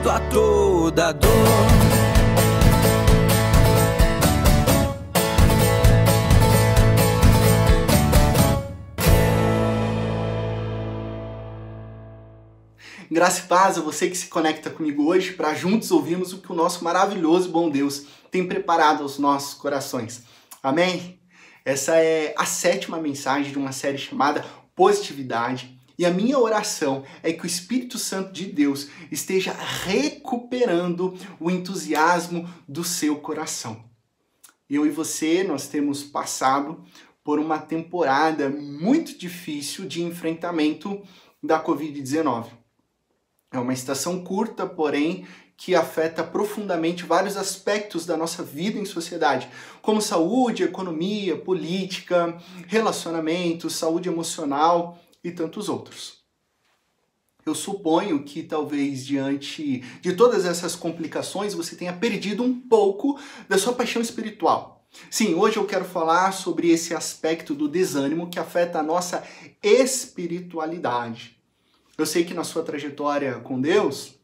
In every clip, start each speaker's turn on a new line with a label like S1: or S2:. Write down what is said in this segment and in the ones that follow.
S1: antídoto a toda dor.
S2: Graça e paz a você que se conecta comigo hoje para juntos ouvirmos o que o nosso maravilhoso e bom Deus tem preparado aos nossos corações. Amém? Essa é a sétima mensagem de uma série chamada Positividade. E a minha oração é que o Espírito Santo de Deus esteja recuperando o entusiasmo do seu coração. Eu e você, nós temos passado por uma temporada muito difícil de enfrentamento da Covid-19. É uma estação curta, porém, que afeta profundamente vários aspectos da nossa vida em sociedade, como saúde, economia, política, relacionamentos, saúde emocional e tantos outros. Eu suponho que talvez diante de todas essas complicações você tenha perdido um pouco da sua paixão espiritual. Sim, hoje eu quero falar sobre esse aspecto do desânimo que afeta a nossa espiritualidade. Eu sei que na sua trajetória com Deus,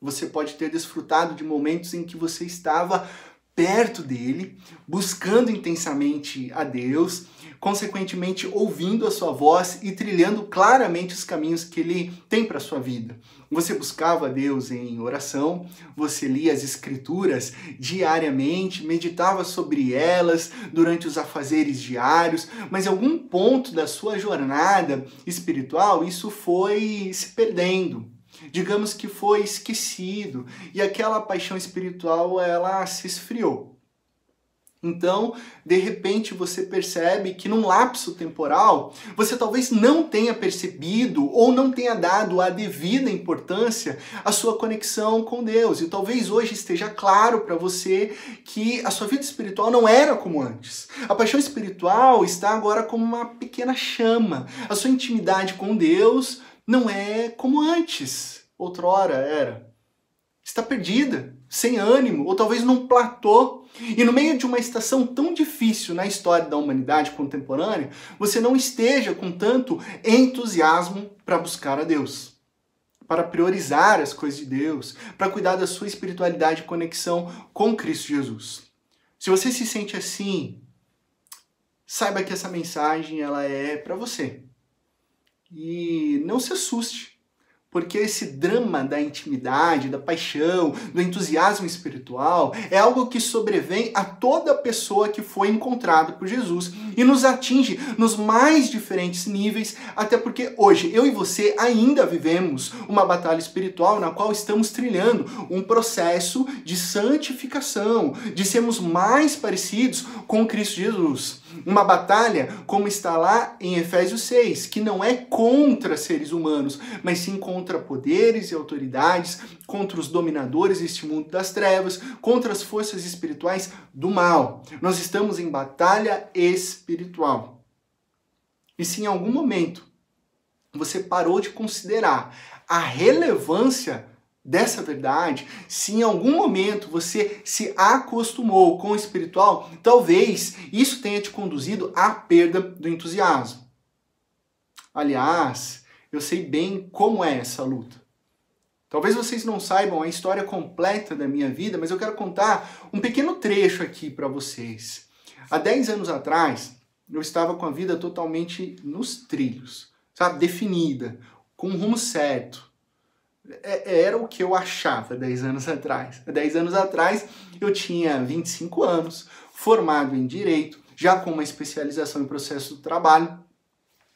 S2: você pode ter desfrutado de momentos em que você estava perto dele, buscando intensamente a Deus, consequentemente ouvindo a sua voz e trilhando claramente os caminhos que ele tem para sua vida. Você buscava a Deus em oração, você lia as escrituras diariamente, meditava sobre elas durante os afazeres diários, mas em algum ponto da sua jornada espiritual isso foi se perdendo digamos que foi esquecido e aquela paixão espiritual ela se esfriou. Então, de repente, você percebe que num lapso temporal, você talvez não tenha percebido ou não tenha dado a devida importância à sua conexão com Deus. E talvez hoje esteja claro para você que a sua vida espiritual não era como antes. A paixão espiritual está agora como uma pequena chama. A sua intimidade com Deus não é como antes, outrora era. Está perdida, sem ânimo, ou talvez num platô. E no meio de uma estação tão difícil na história da humanidade contemporânea, você não esteja com tanto entusiasmo para buscar a Deus, para priorizar as coisas de Deus, para cuidar da sua espiritualidade e conexão com Cristo Jesus. Se você se sente assim, saiba que essa mensagem ela é para você. E não se assuste, porque esse drama da intimidade, da paixão, do entusiasmo espiritual é algo que sobrevém a toda pessoa que foi encontrada por Jesus e nos atinge nos mais diferentes níveis, até porque hoje eu e você ainda vivemos uma batalha espiritual na qual estamos trilhando um processo de santificação, de sermos mais parecidos com Cristo Jesus. Uma batalha, como está lá em Efésios 6, que não é contra seres humanos, mas sim contra poderes e autoridades, contra os dominadores deste mundo das trevas, contra as forças espirituais do mal. Nós estamos em batalha espiritual. E se em algum momento você parou de considerar a relevância dessa verdade, se em algum momento você se acostumou com o espiritual, talvez isso tenha te conduzido à perda do entusiasmo. Aliás, eu sei bem como é essa luta. Talvez vocês não saibam a história completa da minha vida, mas eu quero contar um pequeno trecho aqui para vocês. Há 10 anos atrás, eu estava com a vida totalmente nos trilhos, sabe? Definida, com um rumo certo era o que eu achava 10 anos atrás. 10 anos atrás eu tinha 25 anos, formado em direito, já com uma especialização em processo do trabalho.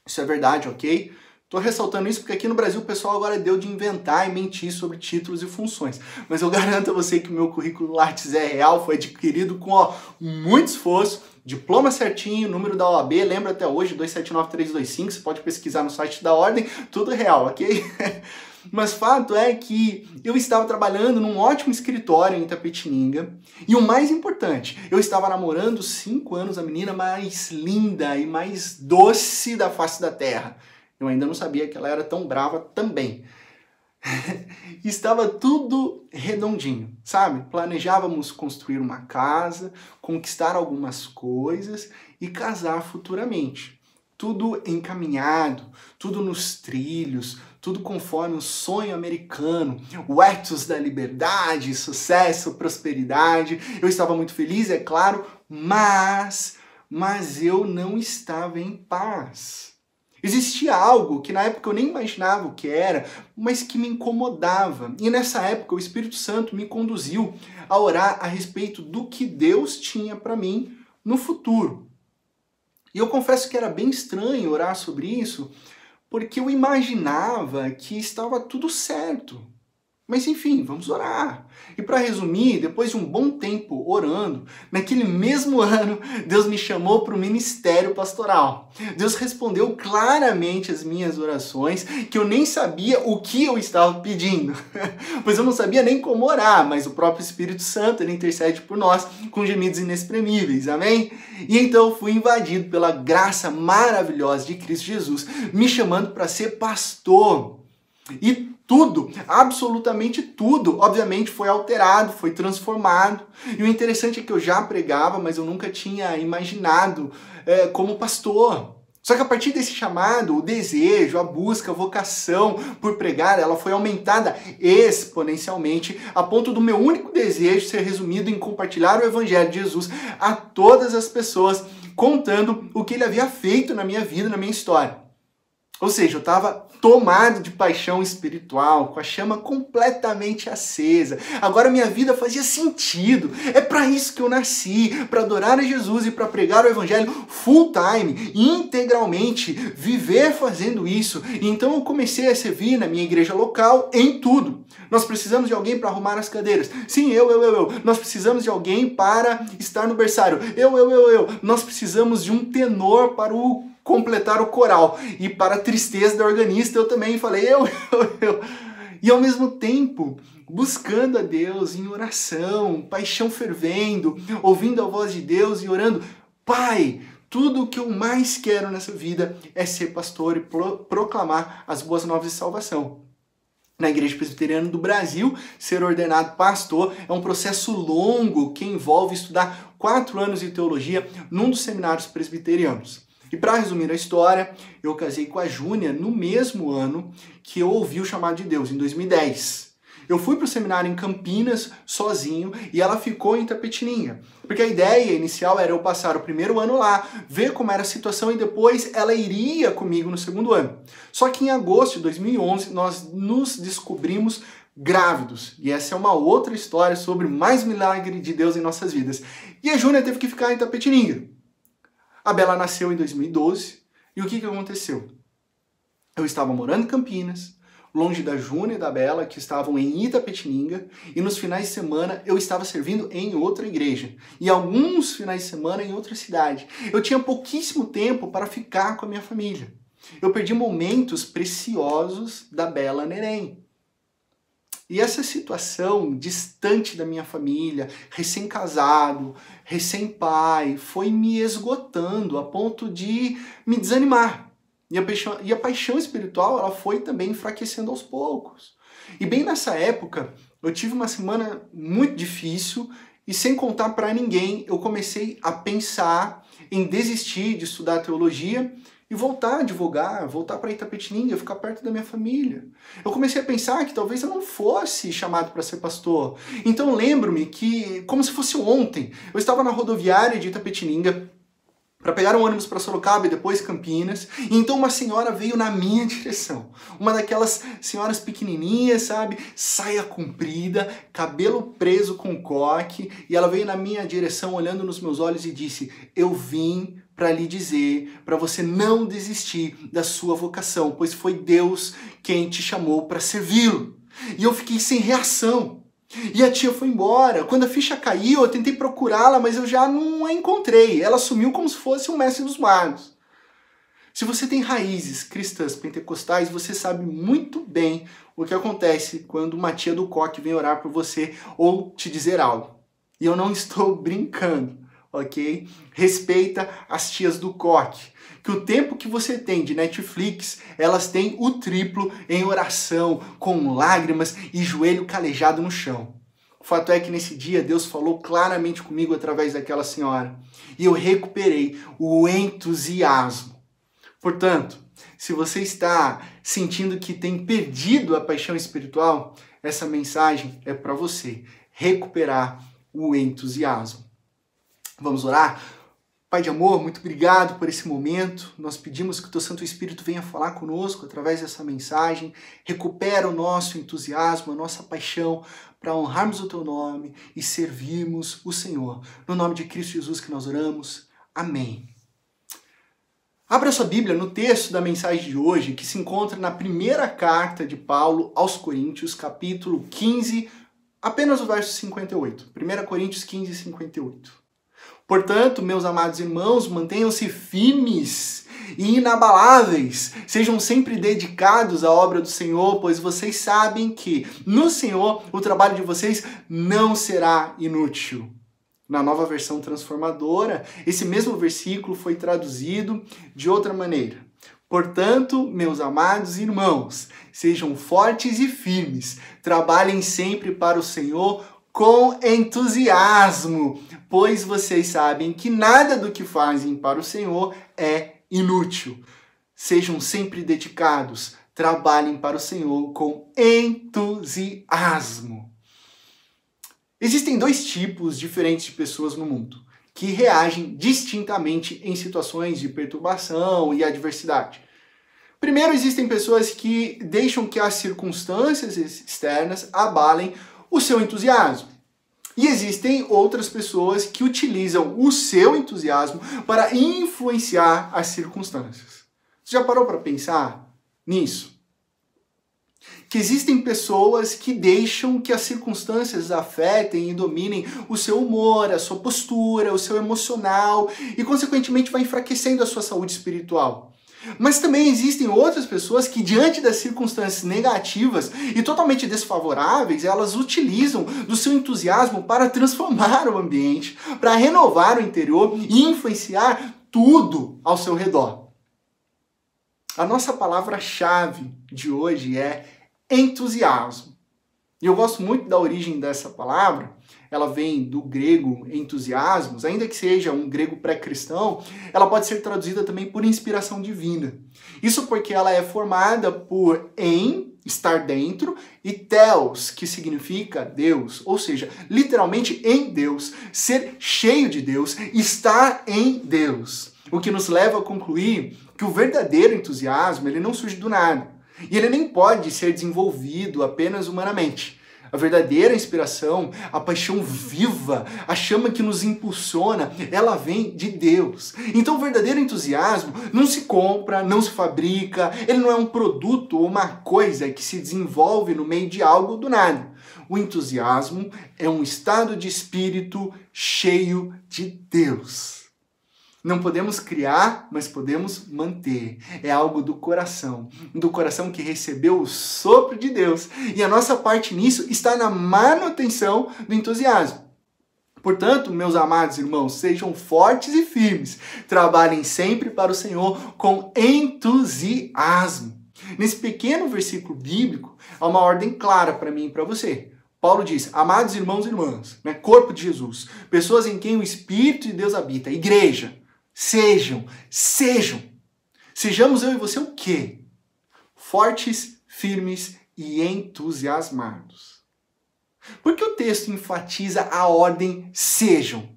S2: Isso é verdade, ok? Tô ressaltando isso porque aqui no Brasil o pessoal agora deu de inventar e mentir sobre títulos e funções. Mas eu garanto a você que o meu currículo Lattes é real, foi adquirido com ó, muito esforço, diploma certinho, número da OAB, lembra até hoje, 279325, você pode pesquisar no site da ordem, tudo real, ok? Mas fato é que eu estava trabalhando num ótimo escritório em Itapetininga e o mais importante, eu estava namorando cinco anos a menina mais linda e mais doce da face da terra. Eu ainda não sabia que ela era tão brava também. estava tudo redondinho, sabe? Planejávamos construir uma casa, conquistar algumas coisas e casar futuramente tudo encaminhado, tudo nos trilhos, tudo conforme o sonho americano, o ethos da liberdade, sucesso, prosperidade. Eu estava muito feliz, é claro, mas mas eu não estava em paz. Existia algo que na época eu nem imaginava o que era, mas que me incomodava. E nessa época o Espírito Santo me conduziu a orar a respeito do que Deus tinha para mim no futuro. E eu confesso que era bem estranho orar sobre isso, porque eu imaginava que estava tudo certo. Mas enfim, vamos orar. E para resumir, depois de um bom tempo orando, naquele mesmo ano, Deus me chamou para o ministério pastoral. Deus respondeu claramente as minhas orações, que eu nem sabia o que eu estava pedindo, pois eu não sabia nem como orar, mas o próprio Espírito Santo ele intercede por nós com gemidos inexprimíveis, amém? E então eu fui invadido pela graça maravilhosa de Cristo Jesus, me chamando para ser pastor. E tudo, absolutamente tudo, obviamente foi alterado, foi transformado. E o interessante é que eu já pregava, mas eu nunca tinha imaginado é, como pastor. Só que a partir desse chamado, o desejo, a busca, a vocação por pregar, ela foi aumentada exponencialmente, a ponto do meu único desejo ser resumido em compartilhar o evangelho de Jesus a todas as pessoas, contando o que ele havia feito na minha vida, na minha história. Ou seja, eu estava tomado de paixão espiritual, com a chama completamente acesa. Agora minha vida fazia sentido. É para isso que eu nasci, para adorar a Jesus e para pregar o evangelho full time, integralmente, viver fazendo isso. Então eu comecei a servir na minha igreja local em tudo. Nós precisamos de alguém para arrumar as cadeiras. Sim, eu, eu, eu, eu. Nós precisamos de alguém para estar no berçário. Eu, eu, eu, eu. Nós precisamos de um tenor para o completar o coral. E para tristeza da organista, eu também falei, eu, eu, eu. E ao mesmo tempo, buscando a Deus em oração, paixão fervendo, ouvindo a voz de Deus e orando, Pai, tudo o que eu mais quero nessa vida é ser pastor e pro proclamar as boas novas de salvação. Na Igreja Presbiteriana do Brasil, ser ordenado pastor é um processo longo que envolve estudar quatro anos de teologia num dos seminários presbiterianos. E para resumir a história, eu casei com a Júnia no mesmo ano que eu ouvi o chamado de Deus, em 2010. Eu fui para o seminário em Campinas sozinho e ela ficou em Tapetininga. Porque a ideia inicial era eu passar o primeiro ano lá, ver como era a situação e depois ela iria comigo no segundo ano. Só que em agosto de 2011 nós nos descobrimos grávidos. E essa é uma outra história sobre mais milagre de Deus em nossas vidas. E a Júnia teve que ficar em Tapetininga. A Bela nasceu em 2012 e o que, que aconteceu? Eu estava morando em Campinas, longe da Júnia e da Bela, que estavam em Itapetininga, e nos finais de semana eu estava servindo em outra igreja, e alguns finais de semana em outra cidade. Eu tinha pouquíssimo tempo para ficar com a minha família. Eu perdi momentos preciosos da Bela Neném. E essa situação distante da minha família, recém-casado, recém-pai, foi me esgotando a ponto de me desanimar. E a, paixão, e a paixão espiritual ela foi também enfraquecendo aos poucos. E bem nessa época, eu tive uma semana muito difícil e sem contar para ninguém, eu comecei a pensar em desistir de estudar teologia e voltar a advogar, voltar para Itapetininga, ficar perto da minha família. Eu comecei a pensar que talvez eu não fosse chamado para ser pastor. Então lembro-me que, como se fosse ontem, eu estava na rodoviária de Itapetininga, para pegar um ônibus para Sorocaba e depois Campinas. E então uma senhora veio na minha direção. Uma daquelas senhoras pequenininhas, sabe? Saia comprida, cabelo preso com coque. E ela veio na minha direção, olhando nos meus olhos e disse: Eu vim para lhe dizer, para você não desistir da sua vocação, pois foi Deus quem te chamou para servi-lo. E eu fiquei sem reação. E a tia foi embora. Quando a ficha caiu, eu tentei procurá-la, mas eu já não a encontrei. Ela sumiu como se fosse um mestre dos magos. Se você tem raízes cristãs pentecostais, você sabe muito bem o que acontece quando uma tia do coque vem orar por você ou te dizer algo. E eu não estou brincando, ok? Respeita as tias do coque que o tempo que você tem de Netflix, elas têm o triplo em oração, com lágrimas e joelho calejado no chão. O fato é que nesse dia Deus falou claramente comigo através daquela senhora e eu recuperei o entusiasmo. Portanto, se você está sentindo que tem perdido a paixão espiritual, essa mensagem é para você recuperar o entusiasmo. Vamos orar? Pai de amor, muito obrigado por esse momento. Nós pedimos que o teu Santo Espírito venha falar conosco através dessa mensagem. Recupera o nosso entusiasmo, a nossa paixão para honrarmos o teu nome e servirmos o Senhor. No nome de Cristo Jesus que nós oramos. Amém. Abra sua Bíblia no texto da mensagem de hoje, que se encontra na primeira carta de Paulo aos Coríntios, capítulo 15, apenas o verso 58. 1 Coríntios 15, 58. Portanto, meus amados irmãos, mantenham-se firmes e inabaláveis. Sejam sempre dedicados à obra do Senhor, pois vocês sabem que no Senhor o trabalho de vocês não será inútil. Na nova versão transformadora, esse mesmo versículo foi traduzido de outra maneira. Portanto, meus amados irmãos, sejam fortes e firmes, trabalhem sempre para o Senhor com entusiasmo, pois vocês sabem que nada do que fazem para o Senhor é inútil. Sejam sempre dedicados, trabalhem para o Senhor com entusiasmo. Existem dois tipos diferentes de pessoas no mundo que reagem distintamente em situações de perturbação e adversidade. Primeiro, existem pessoas que deixam que as circunstâncias externas abalem o seu entusiasmo. E existem outras pessoas que utilizam o seu entusiasmo para influenciar as circunstâncias. Você já parou para pensar nisso? Que existem pessoas que deixam que as circunstâncias afetem e dominem o seu humor, a sua postura, o seu emocional e, consequentemente, vai enfraquecendo a sua saúde espiritual. Mas também existem outras pessoas que, diante das circunstâncias negativas e totalmente desfavoráveis, elas utilizam do seu entusiasmo para transformar o ambiente, para renovar o interior e influenciar tudo ao seu redor. A nossa palavra-chave de hoje é entusiasmo. E eu gosto muito da origem dessa palavra, ela vem do grego entusiasmos, ainda que seja um grego pré-cristão, ela pode ser traduzida também por inspiração divina. Isso porque ela é formada por em, estar dentro, e theos, que significa Deus, ou seja, literalmente em Deus, ser cheio de Deus, estar em Deus. O que nos leva a concluir que o verdadeiro entusiasmo, ele não surge do nada. E ele nem pode ser desenvolvido apenas humanamente. A verdadeira inspiração, a paixão viva, a chama que nos impulsiona, ela vem de Deus. Então o verdadeiro entusiasmo não se compra, não se fabrica, ele não é um produto ou uma coisa que se desenvolve no meio de algo do nada. O entusiasmo é um estado de espírito cheio de Deus. Não podemos criar, mas podemos manter. É algo do coração, do coração que recebeu o sopro de Deus. E a nossa parte nisso está na manutenção do entusiasmo. Portanto, meus amados irmãos, sejam fortes e firmes. Trabalhem sempre para o Senhor com entusiasmo. Nesse pequeno versículo bíblico, há uma ordem clara para mim e para você. Paulo diz: Amados irmãos e irmãs, né, corpo de Jesus, pessoas em quem o Espírito de Deus habita, igreja, Sejam, sejam. Sejamos eu e você o quê? Fortes, firmes e entusiasmados. Por que o texto enfatiza a ordem sejam?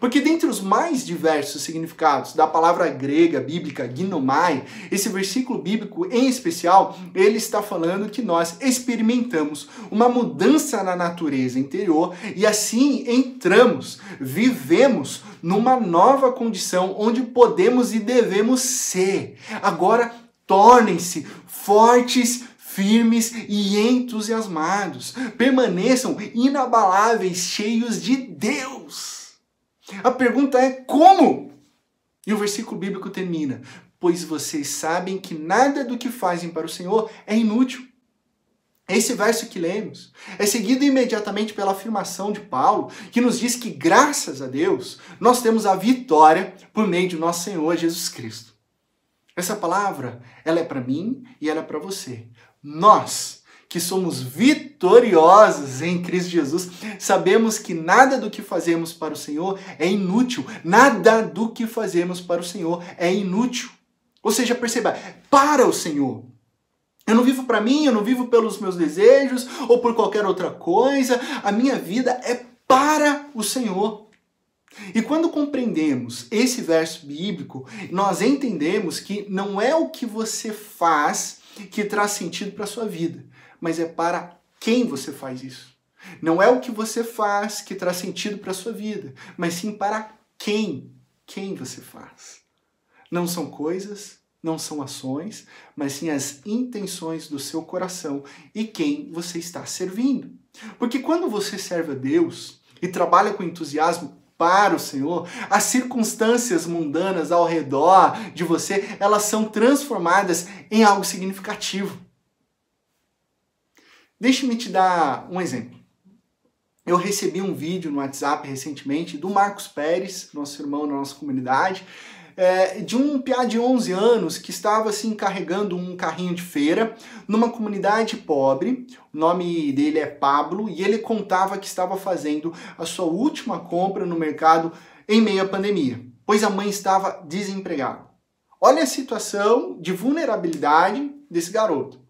S2: Porque dentre os mais diversos significados da palavra grega bíblica ginomai, esse versículo bíblico em especial, ele está falando que nós experimentamos uma mudança na natureza interior e assim entramos, vivemos numa nova condição onde podemos e devemos ser. Agora tornem-se fortes, firmes e entusiasmados. Permaneçam inabaláveis, cheios de Deus. A pergunta é como? E o versículo bíblico termina: Pois vocês sabem que nada do que fazem para o Senhor é inútil. Esse verso que lemos é seguido imediatamente pela afirmação de Paulo, que nos diz que, graças a Deus, nós temos a vitória por meio de nosso Senhor Jesus Cristo. Essa palavra, ela é para mim e ela é para você. Nós que somos vitoriosos em Cristo Jesus, sabemos que nada do que fazemos para o Senhor é inútil, nada do que fazemos para o Senhor é inútil. Ou seja, perceba, para o Senhor. Eu não vivo para mim, eu não vivo pelos meus desejos ou por qualquer outra coisa. A minha vida é para o Senhor. E quando compreendemos esse verso bíblico, nós entendemos que não é o que você faz que traz sentido para a sua vida, mas é para quem você faz isso. Não é o que você faz que traz sentido para a sua vida, mas sim para quem, quem você faz. Não são coisas, não são ações, mas sim as intenções do seu coração e quem você está servindo. Porque quando você serve a Deus e trabalha com entusiasmo para o Senhor, as circunstâncias mundanas ao redor de você, elas são transformadas em algo significativo. Deixe-me te dar um exemplo. Eu recebi um vídeo no WhatsApp recentemente do Marcos Pérez, nosso irmão na nossa comunidade, é, de um piá de 11 anos que estava assim carregando um carrinho de feira numa comunidade pobre. O nome dele é Pablo e ele contava que estava fazendo a sua última compra no mercado em meio à pandemia, pois a mãe estava desempregada. Olha a situação de vulnerabilidade desse garoto.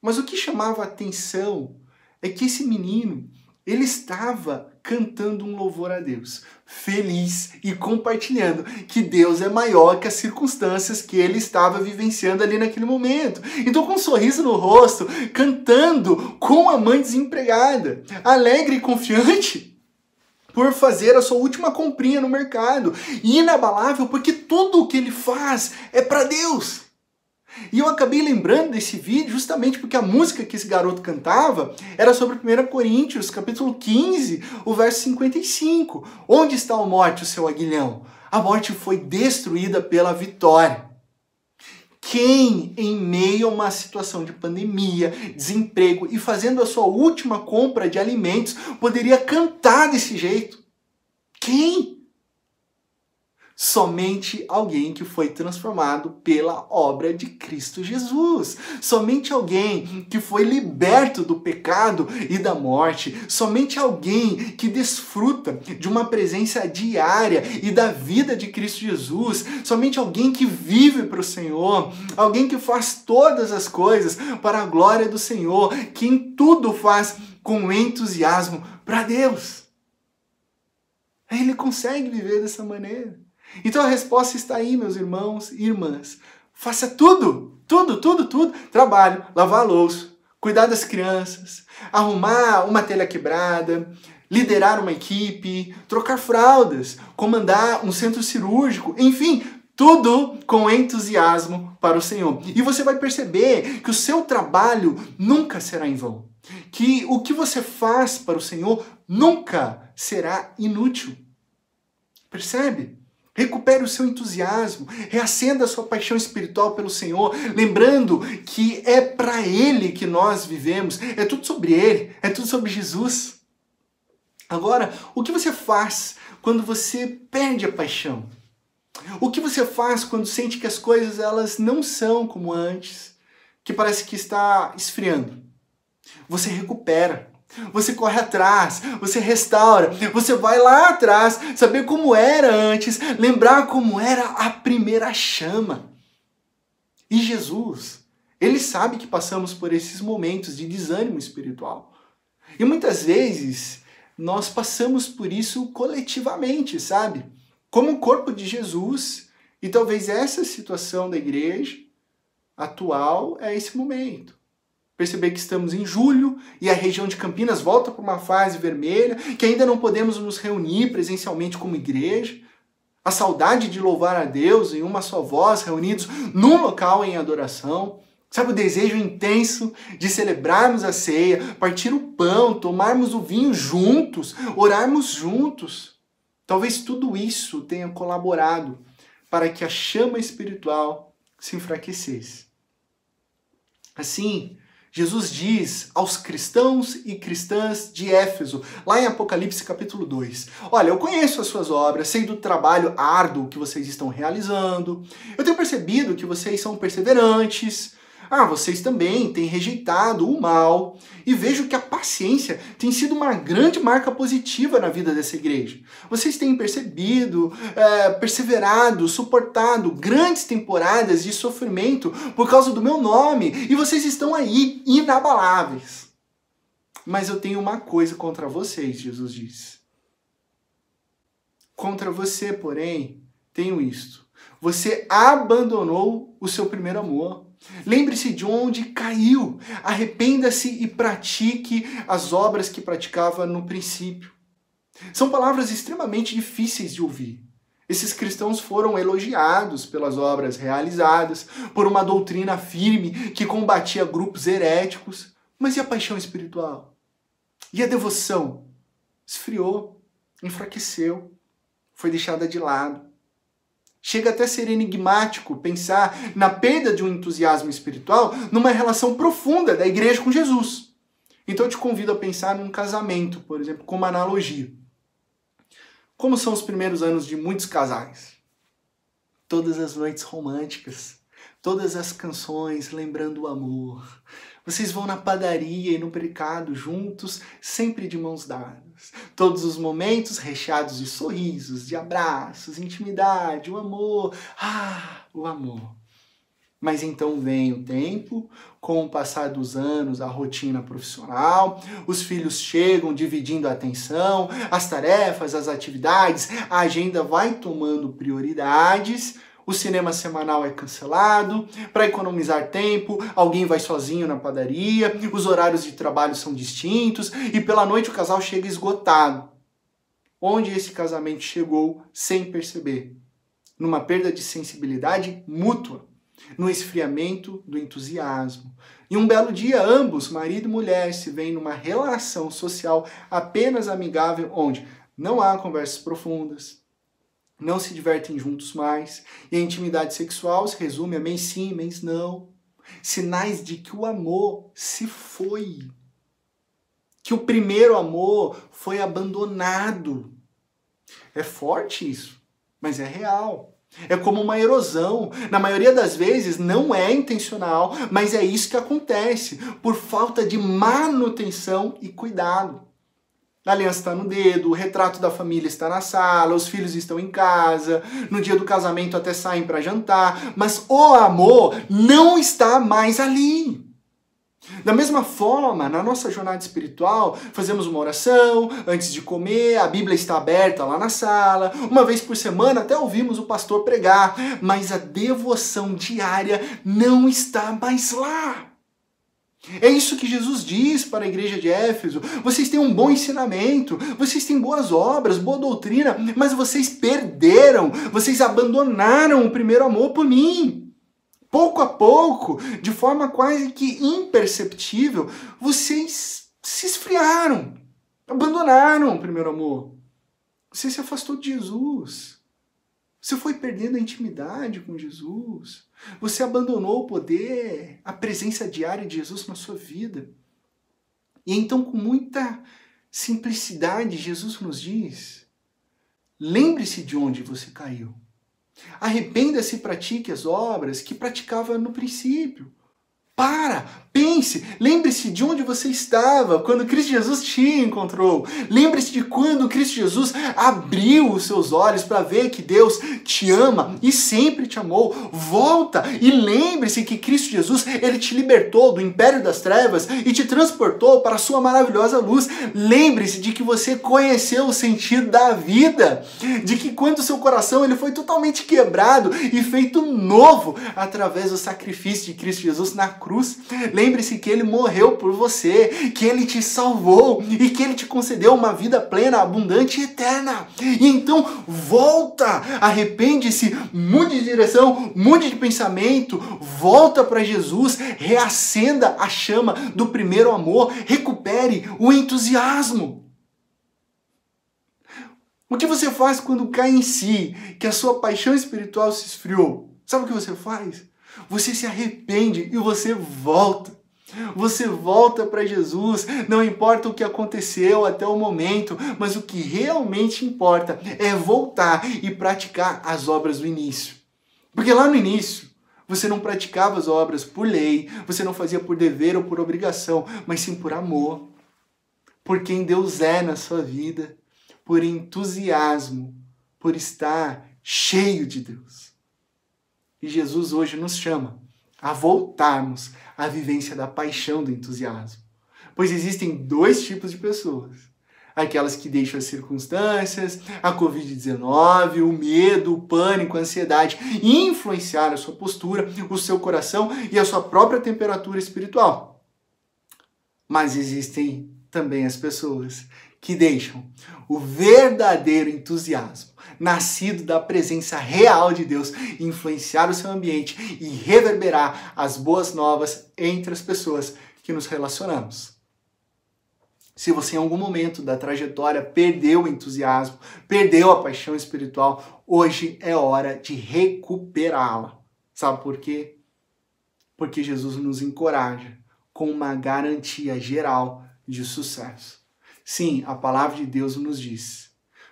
S2: Mas o que chamava a atenção é que esse menino ele estava cantando um louvor a Deus, feliz e compartilhando que Deus é maior que as circunstâncias que ele estava vivenciando ali naquele momento. Então, com um sorriso no rosto, cantando com a mãe desempregada, alegre e confiante por fazer a sua última comprinha no mercado, inabalável porque tudo o que ele faz é para Deus. E eu acabei lembrando desse vídeo justamente porque a música que esse garoto cantava era sobre 1 Coríntios, capítulo 15, o verso 55. Onde está a morte, o seu aguilhão? A morte foi destruída pela vitória. Quem, em meio a uma situação de pandemia, desemprego e fazendo a sua última compra de alimentos, poderia cantar desse jeito? Quem? Somente alguém que foi transformado pela obra de Cristo Jesus. Somente alguém que foi liberto do pecado e da morte. Somente alguém que desfruta de uma presença diária e da vida de Cristo Jesus. Somente alguém que vive para o Senhor. Alguém que faz todas as coisas para a glória do Senhor. Que em tudo faz com entusiasmo para Deus. Ele consegue viver dessa maneira. Então a resposta está aí, meus irmãos e irmãs. Faça tudo, tudo, tudo, tudo. Trabalho, lavar a louça, cuidar das crianças, arrumar uma telha quebrada, liderar uma equipe, trocar fraldas, comandar um centro cirúrgico, enfim, tudo com entusiasmo para o Senhor. E você vai perceber que o seu trabalho nunca será em vão. Que o que você faz para o Senhor nunca será inútil. Percebe? Recupere o seu entusiasmo, reacenda a sua paixão espiritual pelo Senhor, lembrando que é para Ele que nós vivemos, é tudo sobre Ele, é tudo sobre Jesus. Agora, o que você faz quando você perde a paixão? O que você faz quando sente que as coisas elas não são como antes, que parece que está esfriando? Você recupera. Você corre atrás, você restaura, você vai lá atrás, saber como era antes, lembrar como era a primeira chama. E Jesus, ele sabe que passamos por esses momentos de desânimo espiritual. E muitas vezes nós passamos por isso coletivamente, sabe? Como o corpo de Jesus. E talvez essa situação da igreja atual é esse momento perceber que estamos em julho e a região de Campinas volta para uma fase vermelha, que ainda não podemos nos reunir presencialmente como igreja. A saudade de louvar a Deus em uma só voz, reunidos num local em adoração. Sabe o desejo intenso de celebrarmos a ceia, partir o pão, tomarmos o vinho juntos, orarmos juntos. Talvez tudo isso tenha colaborado para que a chama espiritual se enfraquecesse. Assim, Jesus diz aos cristãos e cristãs de Éfeso, lá em Apocalipse capítulo 2: Olha, eu conheço as suas obras, sei do trabalho árduo que vocês estão realizando, eu tenho percebido que vocês são perseverantes, Ah, vocês também têm rejeitado o mal. E vejo que a paciência tem sido uma grande marca positiva na vida dessa igreja. Vocês têm percebido, é, perseverado, suportado grandes temporadas de sofrimento por causa do meu nome. E vocês estão aí, inabaláveis. Mas eu tenho uma coisa contra vocês, Jesus disse. Contra você, porém, tenho isto. Você abandonou o seu primeiro amor. Lembre-se de onde caiu. Arrependa-se e pratique as obras que praticava no princípio. São palavras extremamente difíceis de ouvir. Esses cristãos foram elogiados pelas obras realizadas, por uma doutrina firme que combatia grupos heréticos. Mas e a paixão espiritual? E a devoção? Esfriou, enfraqueceu, foi deixada de lado. Chega até a ser enigmático pensar na perda de um entusiasmo espiritual numa relação profunda da igreja com Jesus. Então eu te convido a pensar num casamento, por exemplo, como analogia. Como são os primeiros anos de muitos casais? Todas as noites românticas, todas as canções lembrando o amor, vocês vão na padaria e no mercado juntos, sempre de mãos dadas. Todos os momentos recheados de sorrisos, de abraços, intimidade, o amor. Ah, o amor. Mas então vem o tempo, com o passar dos anos, a rotina profissional, os filhos chegam dividindo a atenção, as tarefas, as atividades, a agenda vai tomando prioridades o cinema semanal é cancelado, para economizar tempo, alguém vai sozinho na padaria, os horários de trabalho são distintos e pela noite o casal chega esgotado. Onde esse casamento chegou sem perceber? Numa perda de sensibilidade mútua, no esfriamento do entusiasmo. E um belo dia, ambos, marido e mulher, se veem numa relação social apenas amigável, onde não há conversas profundas, não se divertem juntos mais, e a intimidade sexual se resume a mês sim, mês não. Sinais de que o amor se foi. Que o primeiro amor foi abandonado. É forte isso, mas é real. É como uma erosão. Na maioria das vezes não é intencional, mas é isso que acontece por falta de manutenção e cuidado. A aliança está no dedo, o retrato da família está na sala, os filhos estão em casa, no dia do casamento até saem para jantar, mas o amor não está mais ali. Da mesma forma, na nossa jornada espiritual, fazemos uma oração antes de comer, a Bíblia está aberta lá na sala, uma vez por semana até ouvimos o pastor pregar, mas a devoção diária não está mais lá. É isso que Jesus diz para a igreja de Éfeso. Vocês têm um bom ensinamento, vocês têm boas obras, boa doutrina, mas vocês perderam, vocês abandonaram o primeiro amor por mim. Pouco a pouco, de forma quase que imperceptível, vocês se esfriaram, abandonaram o primeiro amor. Você se afastou de Jesus. Você foi perdendo a intimidade com Jesus. Você abandonou o poder, a presença diária de Jesus na sua vida. E então, com muita simplicidade, Jesus nos diz: lembre-se de onde você caiu. Arrependa-se e pratique as obras que praticava no princípio. Para, pense, lembre-se de onde você estava quando Cristo Jesus te encontrou. Lembre-se de quando Cristo Jesus abriu os seus olhos para ver que Deus te ama e sempre te amou. Volta e lembre-se que Cristo Jesus, ele te libertou do império das trevas e te transportou para a sua maravilhosa luz. Lembre-se de que você conheceu o sentido da vida, de que quando seu coração ele foi totalmente quebrado e feito novo através do sacrifício de Cristo Jesus na cruz cruz. Lembre-se que ele morreu por você, que ele te salvou e que ele te concedeu uma vida plena, abundante e eterna. E então volta, arrepende-se, mude de direção, mude de pensamento, volta para Jesus, reacenda a chama do primeiro amor, recupere o entusiasmo. O que você faz quando cai em si, que a sua paixão espiritual se esfriou? Sabe o que você faz? Você se arrepende e você volta. Você volta para Jesus, não importa o que aconteceu até o momento, mas o que realmente importa é voltar e praticar as obras do início. Porque lá no início, Você não praticava as obras por lei, você não fazia por dever ou por obrigação, mas sim por amor, por quem Deus é na sua vida, por entusiasmo, por estar cheio de Deus. E Jesus hoje nos chama a voltarmos à vivência da paixão do entusiasmo. Pois existem dois tipos de pessoas aquelas que deixam as circunstâncias, a Covid-19, o medo, o pânico, a ansiedade influenciar a sua postura, o seu coração e a sua própria temperatura espiritual. Mas existem também as pessoas que deixam o verdadeiro entusiasmo, nascido da presença real de Deus, influenciar o seu ambiente e reverberar as boas novas entre as pessoas que nos relacionamos. Se você em algum momento da trajetória perdeu o entusiasmo, perdeu a paixão espiritual, hoje é hora de recuperá-la. Sabe por quê? Porque Jesus nos encoraja com uma garantia geral de sucesso. Sim, a palavra de Deus nos diz: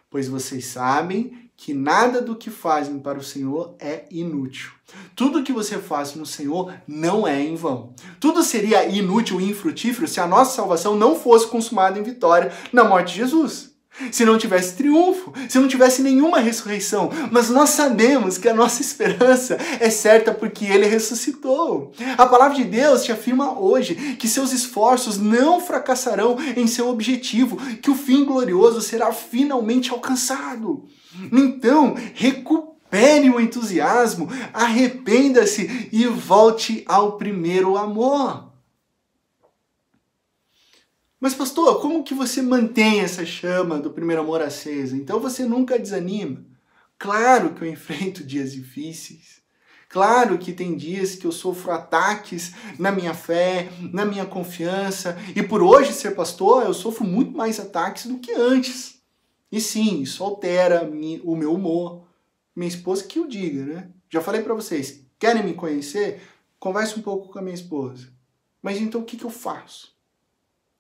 S2: Pois vocês sabem que nada do que fazem para o Senhor é inútil. Tudo que você faz no Senhor não é em vão. Tudo seria inútil e infrutífero se a nossa salvação não fosse consumada em vitória na morte de Jesus. Se não tivesse triunfo, se não tivesse nenhuma ressurreição, mas nós sabemos que a nossa esperança é certa porque ele ressuscitou. A palavra de Deus te afirma hoje que seus esforços não fracassarão em seu objetivo, que o fim glorioso será finalmente alcançado. Então, recupere o entusiasmo, arrependa-se e volte ao primeiro amor. Mas pastor, como que você mantém essa chama do primeiro amor acesa? Então você nunca desanima. Claro que eu enfrento dias difíceis. Claro que tem dias que eu sofro ataques na minha fé, na minha confiança, e por hoje ser pastor, eu sofro muito mais ataques do que antes. E sim, isso altera o meu humor. Minha esposa que o diga, né? Já falei para vocês, querem me conhecer? Converse um pouco com a minha esposa. Mas então o que, que eu faço?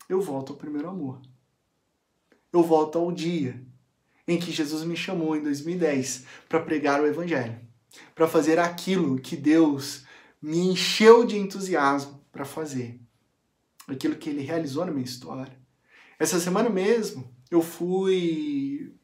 S2: Eu volto ao primeiro amor. Eu volto ao dia em que Jesus me chamou em 2010 para pregar o Evangelho, para fazer aquilo que Deus me encheu de entusiasmo para fazer, aquilo que Ele realizou na minha história. Essa semana mesmo, eu fui.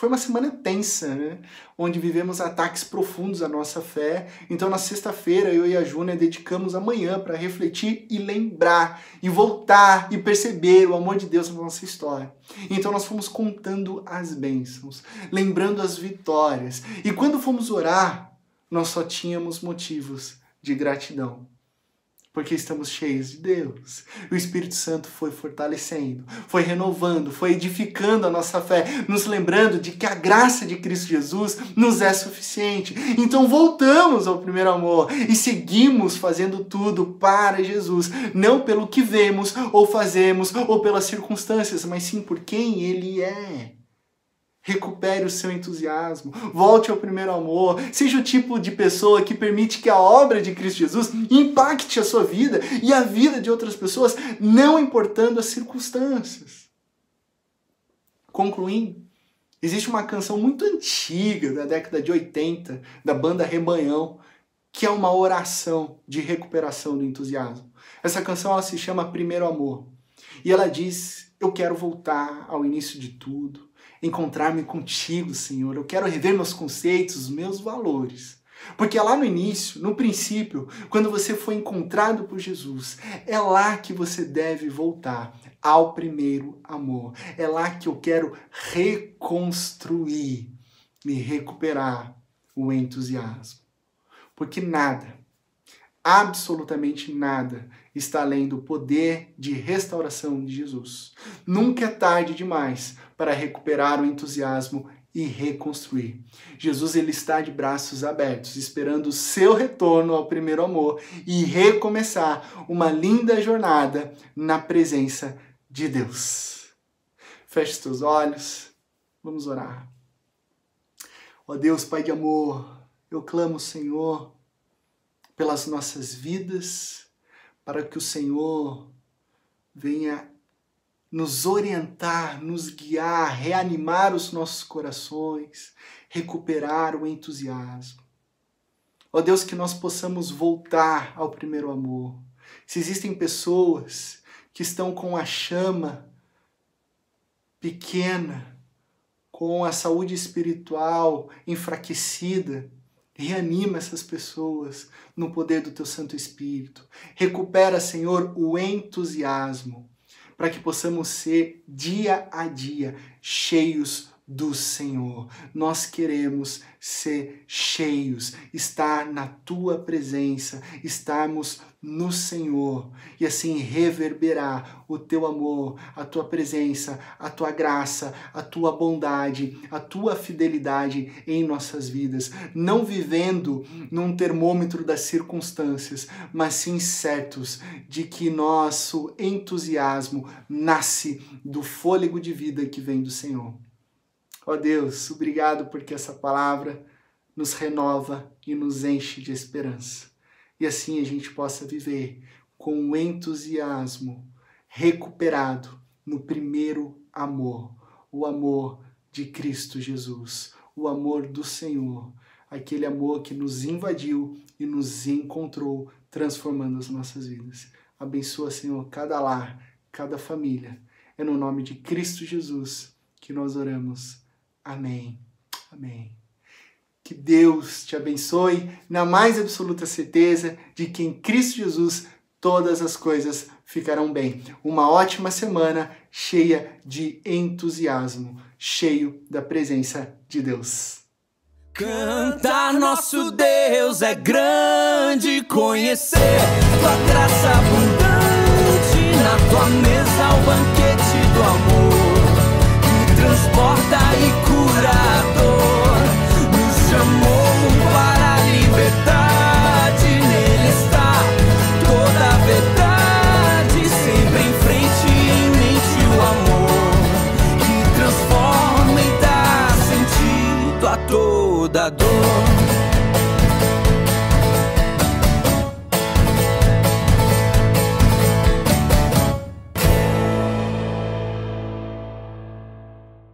S2: Foi uma semana tensa, né? Onde vivemos ataques profundos à nossa fé. Então, na sexta-feira, eu e a Júnia dedicamos a manhã para refletir e lembrar, e voltar e perceber o amor de Deus na nossa história. Então, nós fomos contando as bênçãos, lembrando as vitórias. E quando fomos orar, nós só tínhamos motivos de gratidão porque estamos cheios de Deus. O Espírito Santo foi fortalecendo, foi renovando, foi edificando a nossa fé, nos lembrando de que a graça de Cristo Jesus nos é suficiente. Então voltamos ao primeiro amor e seguimos fazendo tudo para Jesus, não pelo que vemos ou fazemos ou pelas circunstâncias, mas sim por quem Ele é. Recupere o seu entusiasmo, volte ao primeiro amor, seja o tipo de pessoa que permite que a obra de Cristo Jesus impacte a sua vida e a vida de outras pessoas, não importando as circunstâncias. Concluindo, existe uma canção muito antiga, da década de 80, da banda Rebanhão, que é uma oração de recuperação do entusiasmo. Essa canção ela se chama Primeiro Amor. E ela diz: Eu quero voltar ao início de tudo encontrar-me contigo, Senhor. Eu quero rever meus conceitos, meus valores. Porque é lá no início, no princípio, quando você foi encontrado por Jesus, é lá que você deve voltar ao primeiro amor. É lá que eu quero reconstruir e recuperar o entusiasmo. Porque nada, absolutamente nada, está além do poder de restauração de Jesus. Nunca é tarde demais para recuperar o entusiasmo e reconstruir. Jesus ele está de braços abertos, esperando o seu retorno ao primeiro amor e recomeçar uma linda jornada na presença de Deus. Feche os teus olhos, vamos orar. Ó Deus, Pai de amor, eu clamo, Senhor, pelas nossas vidas, para que o Senhor venha nos orientar, nos guiar, reanimar os nossos corações, recuperar o entusiasmo. Ó Deus, que nós possamos voltar ao primeiro amor. Se existem pessoas que estão com a chama pequena, com a saúde espiritual enfraquecida, reanima essas pessoas no poder do teu Santo Espírito. Recupera, Senhor, o entusiasmo, para que possamos ser dia a dia cheios do Senhor. Nós queremos ser cheios, estar na tua presença, estarmos no Senhor e assim reverberar o teu amor, a tua presença, a tua graça, a tua bondade, a tua fidelidade em nossas vidas, não vivendo num termômetro das circunstâncias, mas sim certos de que nosso entusiasmo nasce do fôlego de vida que vem do Senhor. Ó Deus, obrigado porque essa palavra nos renova e nos enche de esperança. E assim a gente possa viver com o entusiasmo recuperado no primeiro amor, o amor de Cristo Jesus, o amor do Senhor, aquele amor que nos invadiu e nos encontrou, transformando as nossas vidas. Abençoa, Senhor, cada lar, cada família. É no nome de Cristo Jesus que nós oramos. Amém. Amém. Que Deus te abençoe na mais absoluta certeza de que em Cristo Jesus todas as coisas ficarão bem. Uma ótima semana cheia de entusiasmo, cheio da presença de Deus.
S1: Cantar nosso Deus é grande, conhecer tua graça abundante na tua mesa, o banquete do amor transporta e locura.